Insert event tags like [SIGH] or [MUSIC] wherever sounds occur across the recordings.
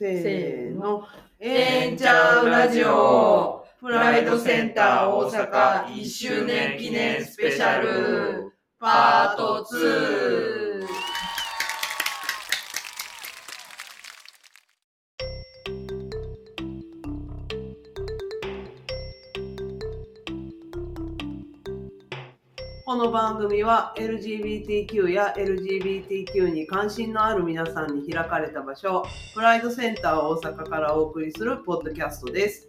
せーの。えんちゃうラジオ。プライドセンター大阪1周年記念スペシャル。パート2この番組は LGBTQ や LGBTQ に関心のある皆さんに開かれた場所、プライドセンター大阪からお送りするポッドキャストです。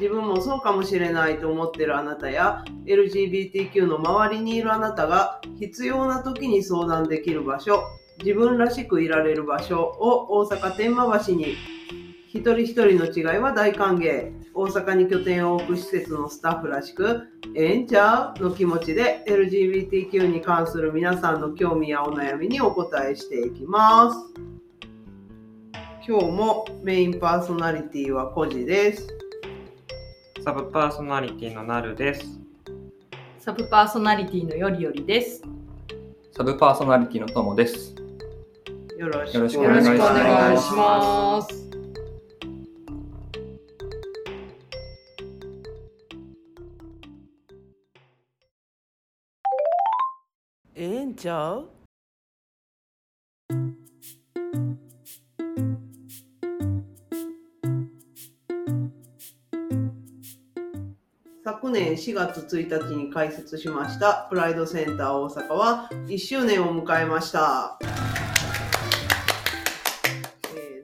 自分もそうかもしれないと思ってるあなたや LGBTQ の周りにいるあなたが必要な時に相談できる場所、自分らしくいられる場所を大阪天満橋に一人一人の違いは大歓迎。大阪に拠点を置く施設のスタッフらしく、ええんちゃうの気持ちで LGBTQ に関する皆さんの興味やお悩みにお答えしていきます。今日もメインパーソナリティはコジです。サブパーソナリティのなるです。サブパーソナリティのよりよりです。サブパーソナリティのともです。よろしくお願いしますちゃう昨年4月1日に開設しましたプライドセンター大阪は1周年を迎えました、えー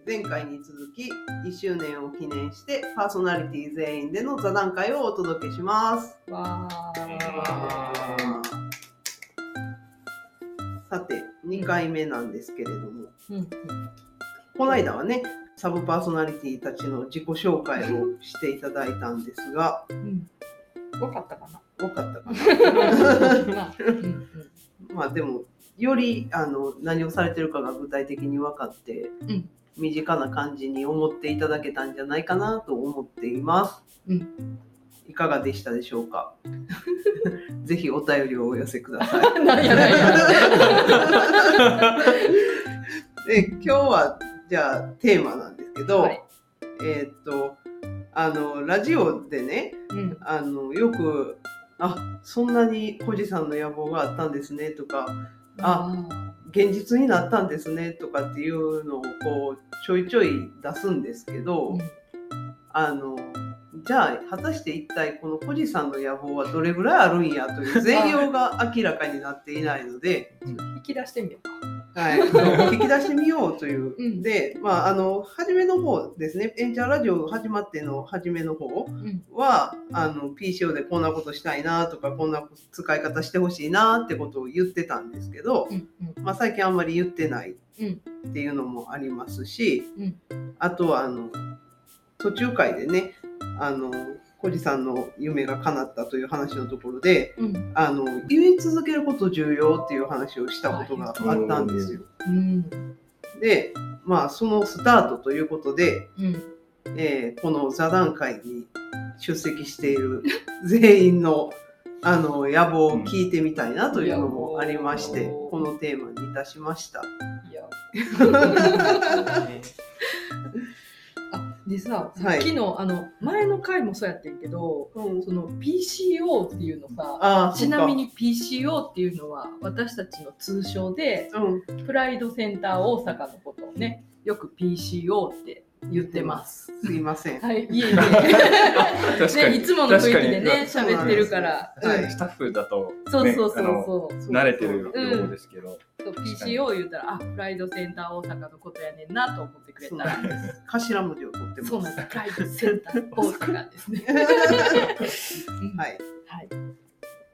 前回に続き1周年を記念してパーソナリティ全員での座談会をお届けします。わさ2回目なんですけれども、ー。うんこの間はねサブパーソナリティたちの自己紹介をしていただいたんですがうん。わかったかな。分かったかな [LAUGHS] まあでもよりあの何をされてるかが具体的に分かって、うん身近な感じに思っていただけたんじゃないかなと思っています。うんいかがでしたでしょうか？[LAUGHS] ぜひお便りをお寄せください。[LAUGHS] [LAUGHS] で今日はじゃあテーマなんですけど、はい。えーっとあのラジオでねうん。あのよく「あそんなに小路さんの野望があったんですね」とかあ現実になったんですねとかっていうのをこうちょいちょい出すんですけど、うん。あのじゃあ果たして一体この小路さんの野望はどれぐらいあるんやという全容が明らかになっていないので、引き出してみよう。か。はい、[LAUGHS] 聞き出してみようという、うん。でまああの初めの方ですね。エンジャーラジオ始まっての初めの方うん。はあの PCO でこんなことしたいなとかこんな使い方してほしいなってことを言ってたんですけど、うんまあ、最近あんまり言ってないうんっていうのもありますし、うん。あとはあの途中回でねあの小路さんの夢が叶ったという話のところでうん。あの言い続けること重要っていう話をしたことがあったんですよ。うん。でまあそのスタートということで、うん。えーこの座談会に出席している [LAUGHS] 全員のあの野望を聞いてみたいなというのもありまして、うん。このテーマにいたしました。[LAUGHS] [LAUGHS] でさ、はい。昨日あの前の回もそうやってんけどうん。その PCO っていうのさちなみ、に PCO っていうのは私たちの通称でうん、プライドセンター大阪のことをね。よく PCO って言ってます。すいません。はい、いえいえ。[LAUGHS] ね、いつもの雰囲気でね喋ってるから。スタッフだと、そうそうそうそう。慣れてるうんようですけど、そう PCO 言ったらあプライドセンター大阪のことやねんなと思ってくれたら。頭文字を取ってます。そうなんです。プライドセンター大阪ですね。う [LAUGHS] んはい。はい。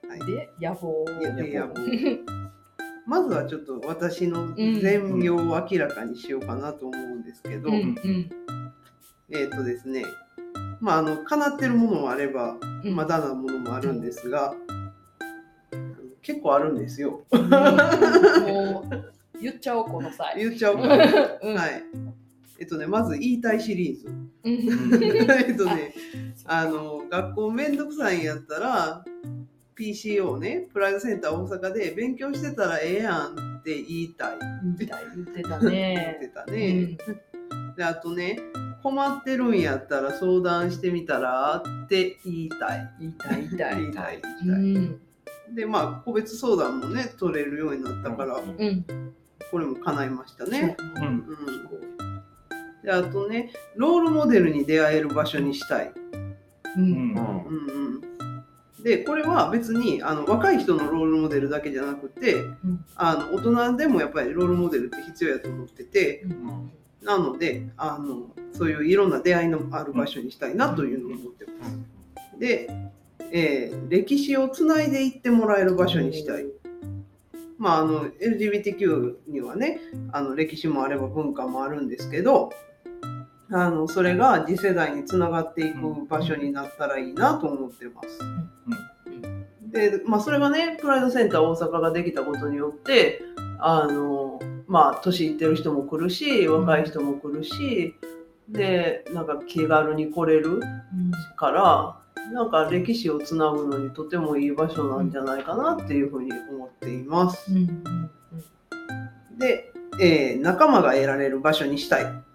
はい。で野望。いやで野望まずはちょっと私の全容を明らかにしようかなと思うんですけど、うんうんえっ、とですね、まああの叶ってるものもあればうん。まだなものもあるんですが、あの結構あるんですよ。うん言っちゃおうこの際。言っちゃおうか。うんはい。えっとね、まず言いたいシリーズ。うん [LAUGHS] えっとね、あの学校めんどくさいんやったら PCO ねプライドセンター大阪で勉強してたらええやんって言いたい言ってた言ってた言っねて。たうねん、であとね困ってるんやったら相談してみたらって言いたい。言いたい言いたい言いたい。う言いたい、ん。でまあ個別相談もね取れるようになったから、うん。これも叶いましたね。うん。うん、であとねロールモデルに出会える場所にしたい。うん。うん。うんうん、でこれは別にあの若い人のロールモデルだけじゃなくて、んあの大人でもやっぱりロールモデルって必要やと思っててうんなのであのそういういろんな出会いのある場所にしたいなというのを思ってます。で、えー歴史をつないでいってもらえる場所にしたい。まあ、あの LGBTQ にはねあの歴史もあれば文化もあるんですけどあのそれが次世代につながっていく場所になったらいいなと思ってます。で、まあ、それがねプライドセンター大阪ができたことによってあのまあ年いってる人も来るし若い人も来るしでなんか気軽に来れるからなんか歴史をつなぐのにとてもいい場所なんじゃないかなっていうふうに思っています。で、えー仲間が得られる場所にしたい。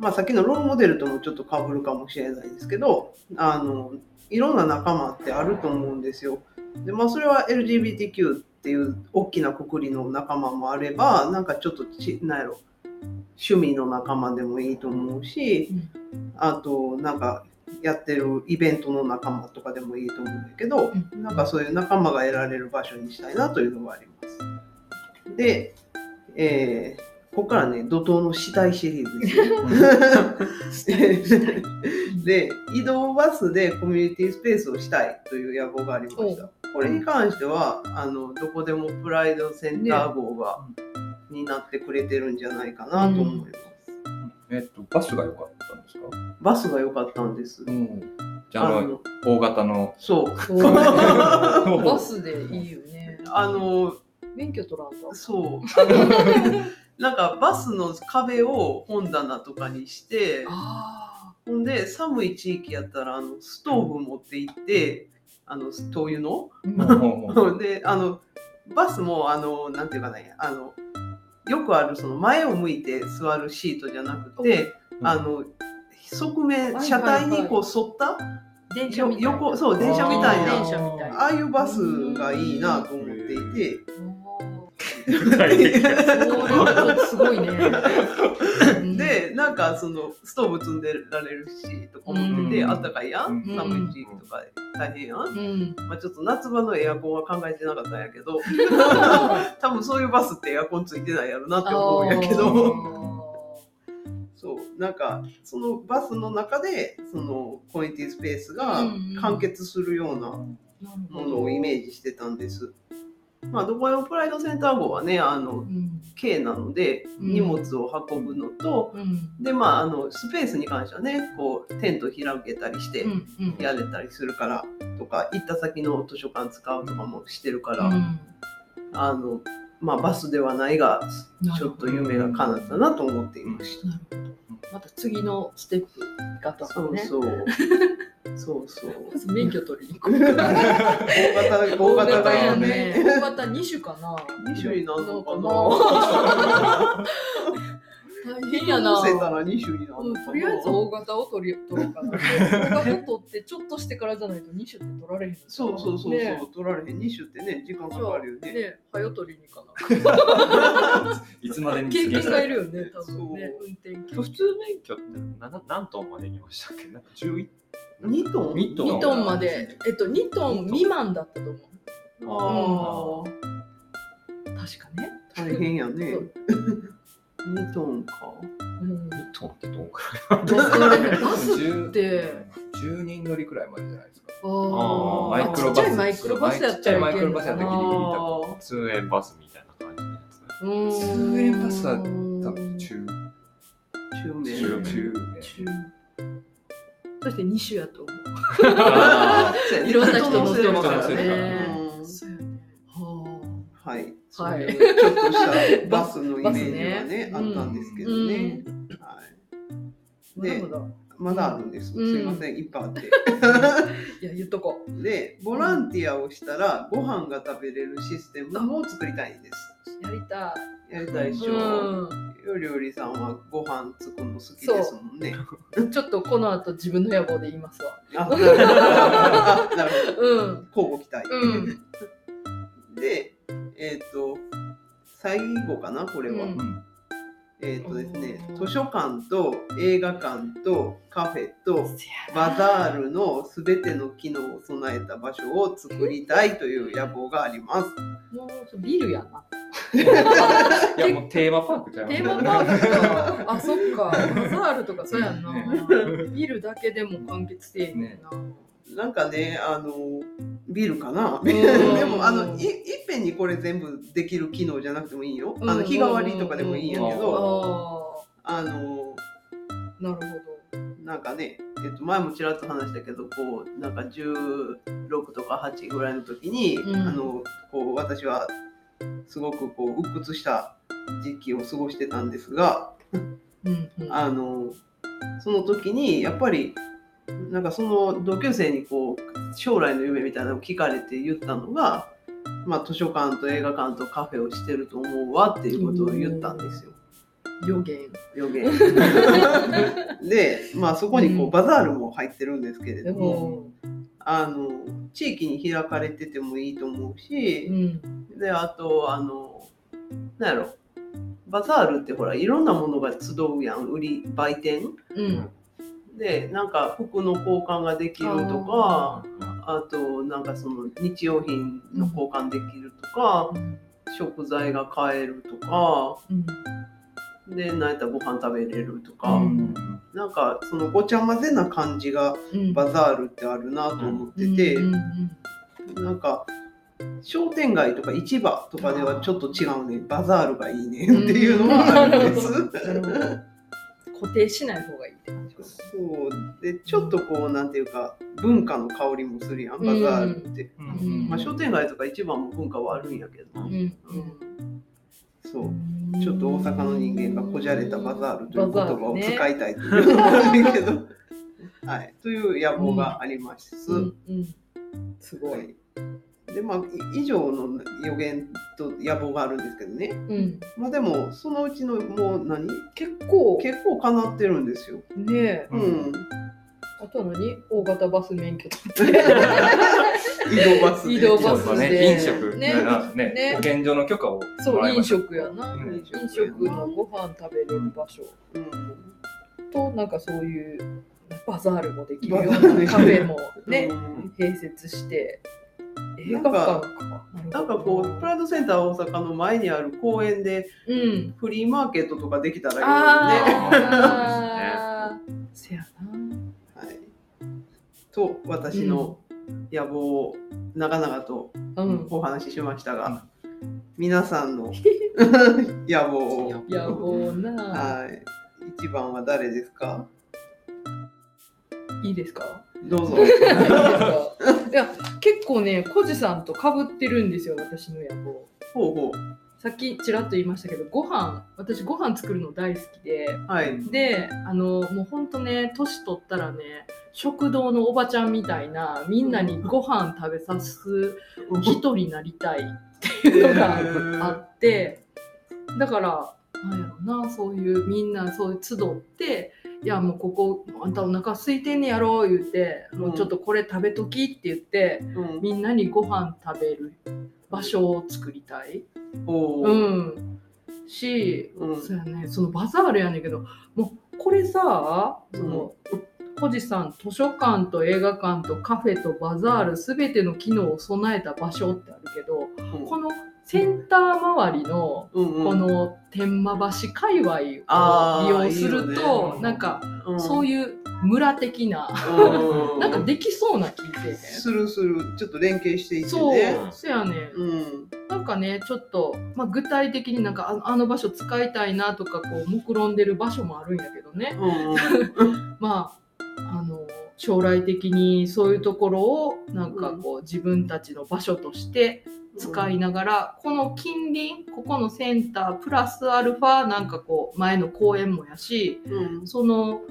まあ、さっきのロールモデルともちょっとかぶるかもしれないですけどあのいろんな仲間ってあると思うんですよ。でまあ、それは LGBTQ っていう大きなくくりの仲間もあればなんかちょっとちなんやろ趣味の仲間でもいいと思うし、あとなんかやってるイベントの仲間とかでもいいと思うんだけど、うなんかそういう仲間が得られる場所にしたいなというのがあります。で、えーここからね怒涛の死体シリーズですよ。で移動バスでコミュニティスペースをしたいという野望がありました。これに関してはあのどこでもプライドセンター号が、になってくれてるんじゃないかなと思います。えっと、バスが良かったんですか？バスが良かったんです。うん。じゃあ、あの、大型の。そう。[LAUGHS] バスでいいよねあの免許取らんとそう。[LAUGHS] [LAUGHS] なんかバスの壁を本棚とかにして、あほんで寒い地域やったらあのストーブ持って行って、あの灯油の。あ [LAUGHS] で、あのバスもあのなんていうかね、あのよくあるその前を向いて座るシートじゃなくて、うん。あの側面はい車体にこう沿った、電車みたい。な横そう電車みたいな。ああいうバスがいいなと思っていて。それはすごいね。[LAUGHS] でなんかそのストーブ積んでられるしとか思ってて、うん。あったかいやん、うん。寒い地域とかで大変やん、うん、まあ、ちょっと夏場のエアコンは考えてなかったんやけど [LAUGHS] 多分そういうバスってエアコンついてないやろなって思うんやけど。そうなんかそのバスの中でそのコミュニティスペースが完結するようなものをイメージしてたんです。まあ、どこでもプライドセンター号はねあのうん。軽なのでうん。荷物を運ぶのと、うん。でまああのスペースに関してはねこうテント開けたりしてやれたりするからとか行った先の図書館使うとかもしてるから、うん。あのまあバスではないがちょっと夢が叶ったなと思っていました。また次のステップがとそうね。そうそうそうまず免許取りに行こう大型大型がいいよね。大型2種かな。二種になるのかな。大変やな。うん。とりあえず大型を取り取ろうかな。[LAUGHS] 大型取ってちょっとしてからじゃないと2種って取られへん。そうそうそうそう、ね取られへん二種ってね時間かかるよね。ね、早取りにかな。[LAUGHS] いつまでに経験がいるよ。よね、多分ね。運転普通免許ってな何トンまでにましたっけ？なんか11二トン？二トン2トンまで、えっと、2トン未満だったと思う。あ確かね。あ大変やそねう。二トンか？うん、2トンってどうかバスバス10って、10人乗りくらいまでじゃないですか。あー。ーマイクロバス。ちっちゃいマイクロバスやったちっちゃいマイクロバスやったらギリギリあ通園バスみたいな感じのやつ。うーん。通園バスは多分中ー中面。中中中。そして2種やと思う。あ [LAUGHS] いろんな人乗せるかかららねそういうちょっとしたバスのイメージはねねあったんですけどね。はい。で。まだあるんです。うんすいません、いっぱいあって。[LAUGHS] いや、言っとこう。で、ボランティアをしたらご飯が食べれるシステムも作りたいんです。やりたやりたいでしい。ょ？うよりよりさんはご飯作るの好きですもんね。ん。[LAUGHS] ちょっとこの後自分の野望で言いますわ。あ、なるほど。[LAUGHS] あなるほど。うん。交互期待。うん。で、えっ、と、最後かな、これは。うんうんえっ、とですねう、ん図書館と映画館とカフェとバザールのすべての機能を備えた場所を作りたいという野望があります。もうビルやな。いやもうテーマパークちゃいますテーマパークか。あ、そっか。バザールとかそうやんな。[LAUGHS] ビルだけでも完結せえへんねんな。なんかね、あの、ビルかな？ん [LAUGHS] でも、あの、いいっぺんにこれ全部できる機能じゃなくてもいいよ。あの、うん日替わりとかでもいいんやけど、ああの、あ、なるほなんかね、えっと、前もちらっと話したけどこうなんか16とか8ぐらいの時に、うんあのこう私はすごくこう鬱屈した時期を過ごしてたんですがど。うんうん。あのその時にやっぱりなんかその同級生にこう将来の夢みたいなのを聞かれて言ったのが、まあ、図書館と映画館とカフェをしてると思うわっていうことを言ったんですよ。予言。予言で、まあ、そこにこううんバザールも入ってるんですけれでども、も、あの地域に開かれててもいいと思ううし、ん。であとあのなんやろバザールってほらいろんなものが集うやん売り売店うん。でなんか服の交換ができるとかあとなんかその日用品の交換できるとか、食材が買えるとかうん。で何やったらご飯食べれるとか、うん。なんかそのごちゃ混ぜな感じがうん。バザールってあるなと思ってて、うんうんなんか商店街とか市場とかではちょっと違うね。バザールがいいねうんっていうのはあるんです。固定しない方がいいって感じ。そうでちょっとこうなんていうか文化の香りもするやんバザールって、うんまあ、商店街とか市場も文化はあるんやけど、うんそううん。ちょっと大阪の人間がこじゃれたバザールという言葉を使いたいというのはあるけど、[LAUGHS] はい、という野望があります。うんうん。すご。はいいでまあい以上の予言と野望があるんですけどね。うん。まあでもそのうちのもう何？結構、結構かなってるんですよ。ねえ。ううん。ん、あとは何？大型バス免許。[LAUGHS] 移動バスで。移動バスね。飲食。ね。ねね。保健所の許可をそう、飲食やな。うん。飲食のご飯食べれる場所。うん。と、なんかそういうバザールもできるようなカフェもねう、ん。併設して。映画館か。なんかこうプライドセンター大阪の前にある公園でう、うん。フリーマーケットとかできたらいいよね。[LAUGHS] せやはい、と私の野望を長々とな。うん。お話ししましたが、皆さんの [LAUGHS] 野望を。野望な。はい。一番は誰ですか？いいですか？どうぞ。いや、結構ね、コジさんとかぶってるんですよ、私の野望。ほうほさっきちらっと言いましたけど、ご飯、私ご飯作るの大好きで、う。はい。で、あの、もうほんとね、年取ったらね、食堂のおばちゃんみたいな、みんなにご飯食べさす人になりたいっていうのがあって、だから、なんやろな、そういう、みんなそういう集って、いやもうここあんたお腹空いてんねやろ言って、もうちょっとこれ食べときって言ってうん。みんなにご飯食べる場所を作りたい。うん。し、うん。そうやね、そのバザールやねんけど、もうこれさ、その、コジさん、図書館と映画館とカフェとバザール、すべての機能を備えた場所ってあるけど、このセンター周りのこの天満橋界隈を利用するとなんかうん。そういう村的な、うん [LAUGHS] なんかできそうな気せえへんするする。ちょっと連携していってそうね。そやねん。うん。なんかねちょっと、まあ、具体的になんかああの場所使いたいなとかこう目論んでる場所もあるんやけどね。うん [LAUGHS] まああの将来的にそういうところをなんかこう自分たちの場所として使いながら、この近隣ここのセンタープラスアルファなんかこう前の公園もやしうん。その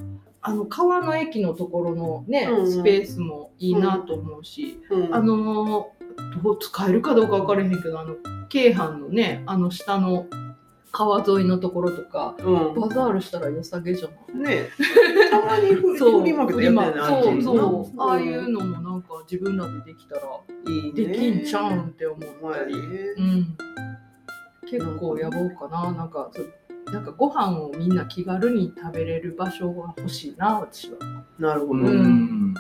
あの川の駅のところのね、うんうんスペースもいいなと思うし、うん。あのどう使えるかどうか分からへんけどあの京阪のねあの下の川沿いのところとかうバザールしたら良さげじゃない？ん。ねたまにフリそう。フリマーケットやってそうにそう、ああいうの。のもなんか自分らでできたらいいね。できんちゃうんって思ったり、うん、結構やぼうかな。なんかなんかご飯をみんな気軽に食べれる場所が欲しいな私は。なるほど。ううんん。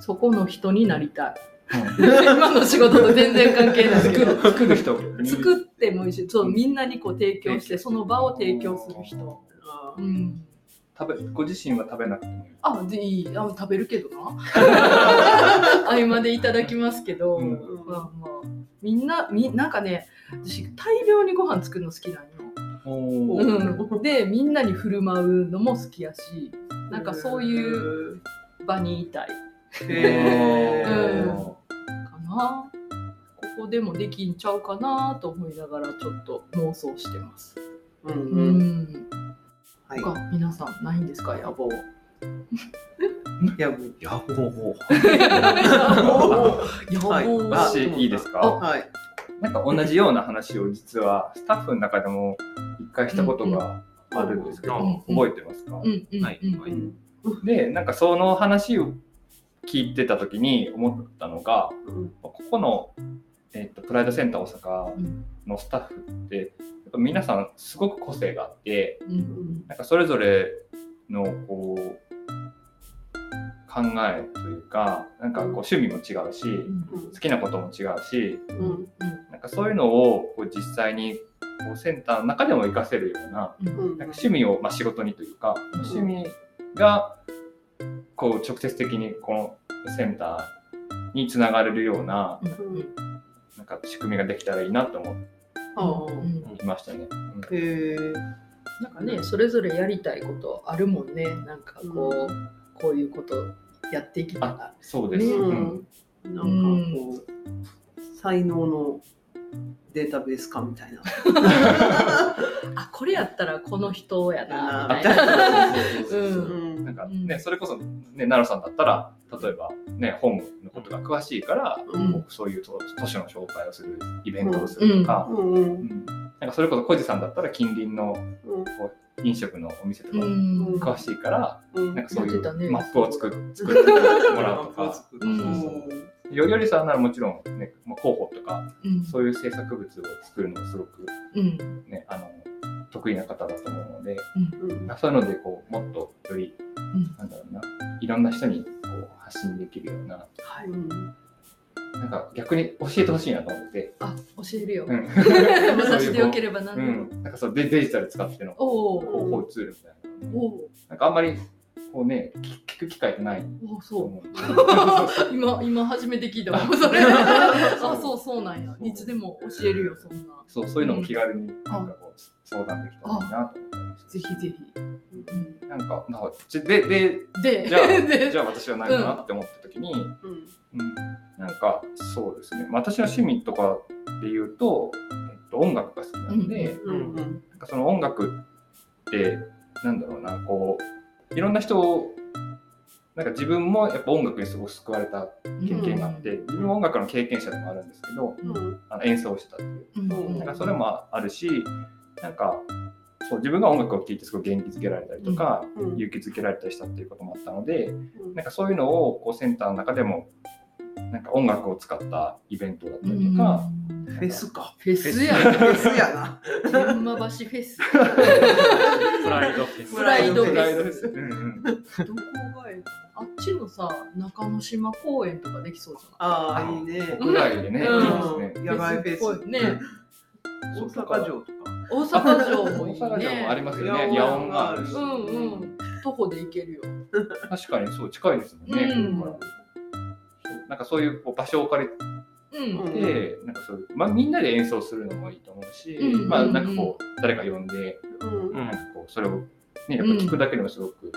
そこの人になりたい今の仕事と全然関係ない。作 [LAUGHS] る作る人。に作ってもいいしそうみんなにこう提供してその場を提供する人、あうん、食べご自身は食べなくてもいい。あでいい。あ食べるけどな。[LAUGHS] 合間でいただきますけど、うん。まあまあ。みんなみなんかね私大量にご飯作るの好きなんよ、おー。うん、でみんなに振る舞うのも好きやしなんかそういう場にいたい。へうん。ーかな。ここでもできんちゃうかなと思いながらちょっと妄想してます、うんううん。ん、はい。他皆さんないんですか野望いやもう野望。野望 [LAUGHS] は？い私いいですか？はい。なんか同じような話を実はスタッフの中でも一回したことがあるんですけど、うん覚えてますか、うんうんはいうん。はい。うん。でなんかその話を聞いてた時に思ったのがうん。ここの、えっとプライドセンター大阪うんのスタッフってやっぱ皆さんすごく個性があってうん。なんかそれぞれのこう考えというかなんかこう趣味も違うしうん。好きなことも違うしなんかそういうのをこう実際にこうセンターの中でも活かせるようななんか趣味を、まあ、仕事にというか趣味がこう直接的にこのセンターにつながれるようなうんうんなんか仕組みができたらいいなと思ああうんいましたね。うん。へえ。なんかねそれぞれやりたいことあるもんね。なんかこう、こういうことやっていきたら。そうです、ね。うん。うん。なんかこう才能のデータベース化みたいな。[LAUGHS] あこれやったらこの人やなあみたいななんかうん。ね、それこそ、ね、奈良さんだったら例えば、ね、本のことが詳しいから、うん。そういうと都市の紹介をするイベントをするとか,、うんうんうんなんかそれこそ小路さんだったら近隣のうん飲食のお店とかうん。詳しいから、うん。なんかそういうマップを作っ [LAUGHS] 作ってもらうとか。うん。よよりさんならもちろん、ね、まあ広報とかうん。そういう制作物を作るのがすごく、うん。ね、あの得意な方だと思うので、うん。そういうのでこうもっとより、ん。なんだろうないろんな人にこう発信できるようなはい。うんなんか逆に教えてほしいなと思って、あ教えるよ、うん。私でよければ何うでも、ん、なんかそうデデジタル使ってのおお広報ツールみたいな、おおなんかあんまりこうね聞聞く機会ってないおとそう。[LAUGHS] 今今初めて聞いたわ。それ。あそうそうなんや。いつでも教えるよそんな。そうそういうのも気軽になんかこう相談できたらいいなと思ったりしてぜひぜひ、うん、なんかまあちででで。じゃあで [LAUGHS] じゃあ私は何かなって思った時に、うん。うん、なんかそうですね、まあ私の趣味とかで言うと、えっと、音楽が好きなんで、うんうん。なんかその音楽ってなんだろうなこういろんな人をなんか自分もやっぱ音楽にすごく救われた経験があって、自分も音楽の経験者でもあるんですけどうん。あの演奏をしてたっていう。うん。かそれもあるしなんかそう自分が音楽を聴いてすごい元気づけられたりとか、うん。勇気づけられたりしたっていうこともあったのでうん。なんかそういうのをこうセンターの中でもなんか音楽を使ったイベントだったりとか、フェスか。フェスやフェスやな。天満橋フェス。プライドフェス。プライドフェス。どこがえあっちのさ中之島公園とかできそうじゃないああ、いいね。屋外でね、うん。いいですね。野外フェス。ね。大阪城とか。大阪城もいい大阪城もありねますよね。野音があるし。うんうん。徒歩で行けるよ。確かにそう近いですもんね。なんかそういうこう場所を借りうん。うん。て、なんかそういうまあみんなで演奏するのもいいと思うし、うん。まあなんかこう誰か呼んで、うん。うんなんかこうそれをねやっぱ聞くだけでもすごく、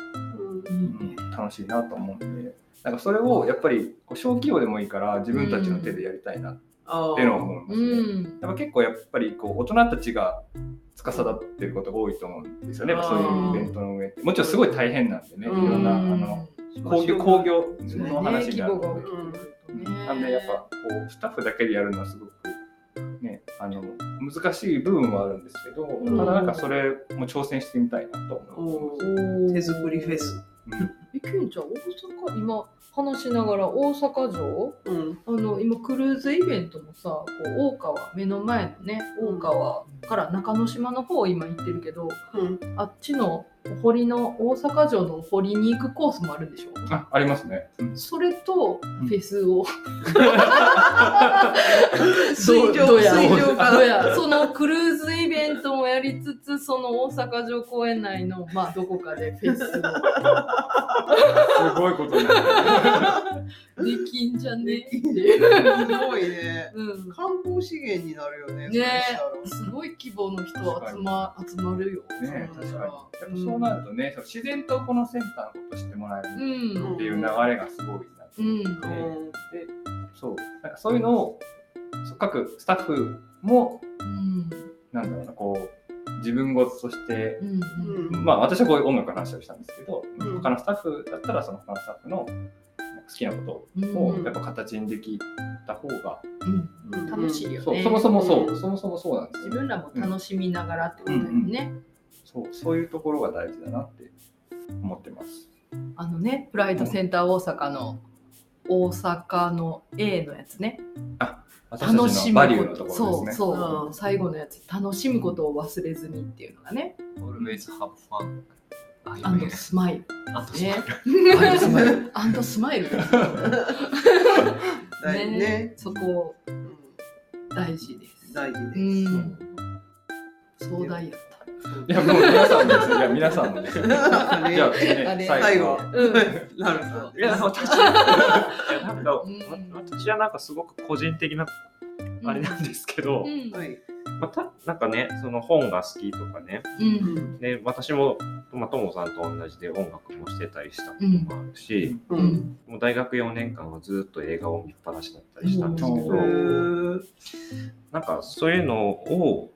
うん。楽しいなと思うんで。なんかそれをやっぱりこう小規模でもいいから自分たちの手でやりたいなっああていうのは思いますね。うんやっぱ結構やっぱりこう大人たちが司ってることが多いと思うんですよね、そういうイベントの上って。もちろんすごい大変なんでね、いろんなあの工業工業の話になるので。ねなんでやっぱこうスタッフだけでやるのはすごくねあの難しい部分はあるんですけど、んただなんかそれも挑戦してみたいなと思います。手作りフェス。えケンちゃん大阪？今話しながら大阪城？うん。あの今クルーズイベントもさこう大川目の前のね大川から中之島の方今行ってるけどうん。あっちのお堀の大阪城のお堀に行くコースもあるでしょ？あありますね。うん。それとフェスを、[LAUGHS] 水上水上から。どうやそのクルーズイベントもやりつつその大阪城公園内のまあどこかでフェスをすごいことになる。できんじゃね？ってすいう、ごいね。うん、観光資源になるよね。ねすごい規模の人集ま集まるよ。ね確かに。やっぱそうなるとね、そう自然とこのセンターのこと知ってもらえるうんっていう流れがすごいなってうんうん。でそうなんかそういうのをそう各スタッフもうんなんだろうなこう自分事としてうんうん。まあ私はこういう音楽の話をしたんですけど、うん。他のスタッフだったらその他のスタッフの好きなこうんとをやっぱ形にできた方が、うん。楽しいよね。そもそもそう、うん。そもそもそうなんですよ。自分らも楽しみながらってことだよね。そうそういうところが大事だなって思ってます。あのね、プライドセンター大阪の大阪の A のやつね。私たちのバリューのところですね。そうそう、うん最後のやつ楽しむことを忘れずにっていうのがね。always have fun. あ、 and smile。あとね and smile。and smile。大事ね。そこうん大事です。大事うです。ん。壮大やっいやもう皆さんもですよ。いや皆さんもですよ。[LAUGHS] じゃあ、ね最後。うん。なるほど。いや、私 [LAUGHS] いやなんかうん私はなんかすごく個人的なあれなんですけど、うん。はい。まあ、たなんかね、その本が好きとかね、う。うんん。で私も、まあ、ともさんと同じで音楽もしてたりしたこともあるし、う。うんん。もう大学4年間はずっと映画を見っぱなしだったりしたんですけど、うんなんかそういうのを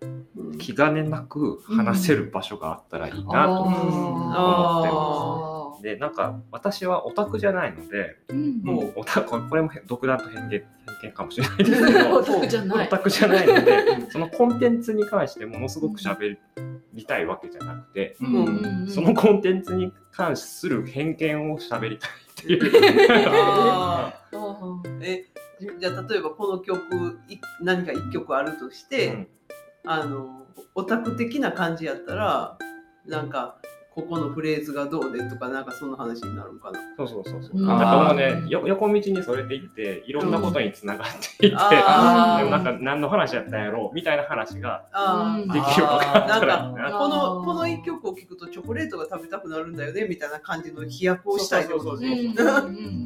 気兼ねなく話せる場所があったらいいなと思ってあます。で、なんか私はオタクじゃないので、ーうん。もうオタク、これも独断と偏見偏見かもしれないですけど、オタクじゃない。オタクじゃないので、そのコンテンツに関してものすごく喋りたいわけじゃなくて、うんうんそのコンテンツに関する偏見を喋りたいっていう。えじゃあ例えばこの曲い何か一曲あるとして、うんあのオタク的な感じやったらなんかここのフレーズがどうでとかなんかその話になるんかな。そうそうそうそう。うん。なんかもうね、よ横道にそれていって、いろんなことにつながっていって、あー。でもなんか何の話やったんやろうみたいな話ができるのかな。んかこのこの一曲を聴くとチョコレートが食べたくなるんだよねみたいな感じの飛躍をしたいとそううんそううんうんうんうんうん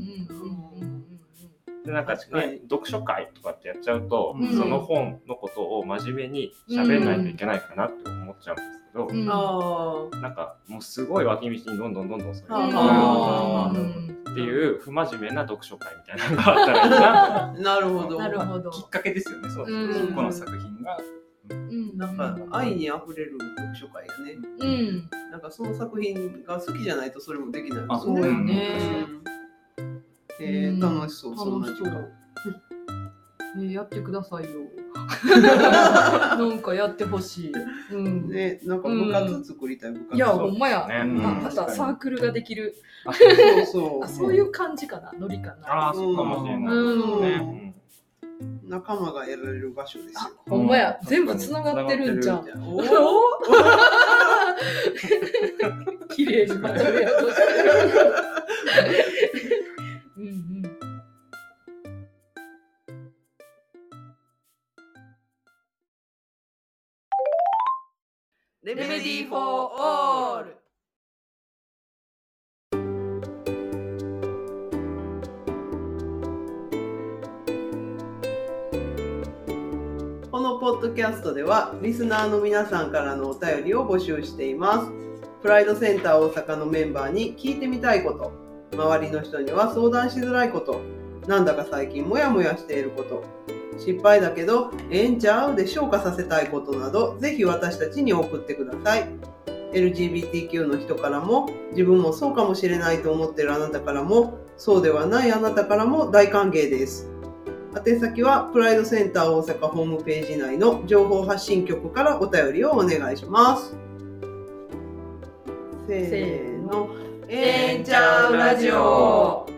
でなんかね、読書会とかってやっちゃうと、うん。その本のことを真面目に喋んないといけないかなって思っちゃうんですけど、うんなんかもうすごい脇道にどんどんどんどんそれがっていう不真面目な読書会みたいなのがあったらいいな。[LAUGHS] なるほど。なるほど。きっかけですよね。そううんそこの作品が。うんなんか愛にあふれる読書会やね。うん。なんかその作品が好きじゃないとそれもできないあですよね。そうよね。うんえー、楽しそう、そんな時間。ねやってくださいよ。[LAUGHS] なんかやってほしい。うん。ね、なんか部活作りたい部活。いや、ほんまや。ねうんあまたサークルができる。そうそう。あそういう感じかな、ノリかな。ああ、そうかもしれない。うんね仲間が得られる場所ですあよ。ほんまやう、ん全部つながってるんじゃん。おー [LAUGHS] 綺麗にまとめようとしてる。レメディー・フォー・オール。このポッドキャストではリスナーの皆さんからのお便りを募集しています。プライドセンター大阪のメンバーに聞いてみたいこと、周りの人には相談しづらいこと、なんだか最近モヤモヤしていること、失敗だけどええんちゃうで消化させたいことなどぜひ私たちに送ってください LGBTQ の人からも自分もそうかもしれないと思ってるあなたからもそうではないあなたからも大歓迎です宛先はプライドセンター大阪ホームページ内の情報発信局からお便りをお願いします。せーの、えんちゃうラジオ。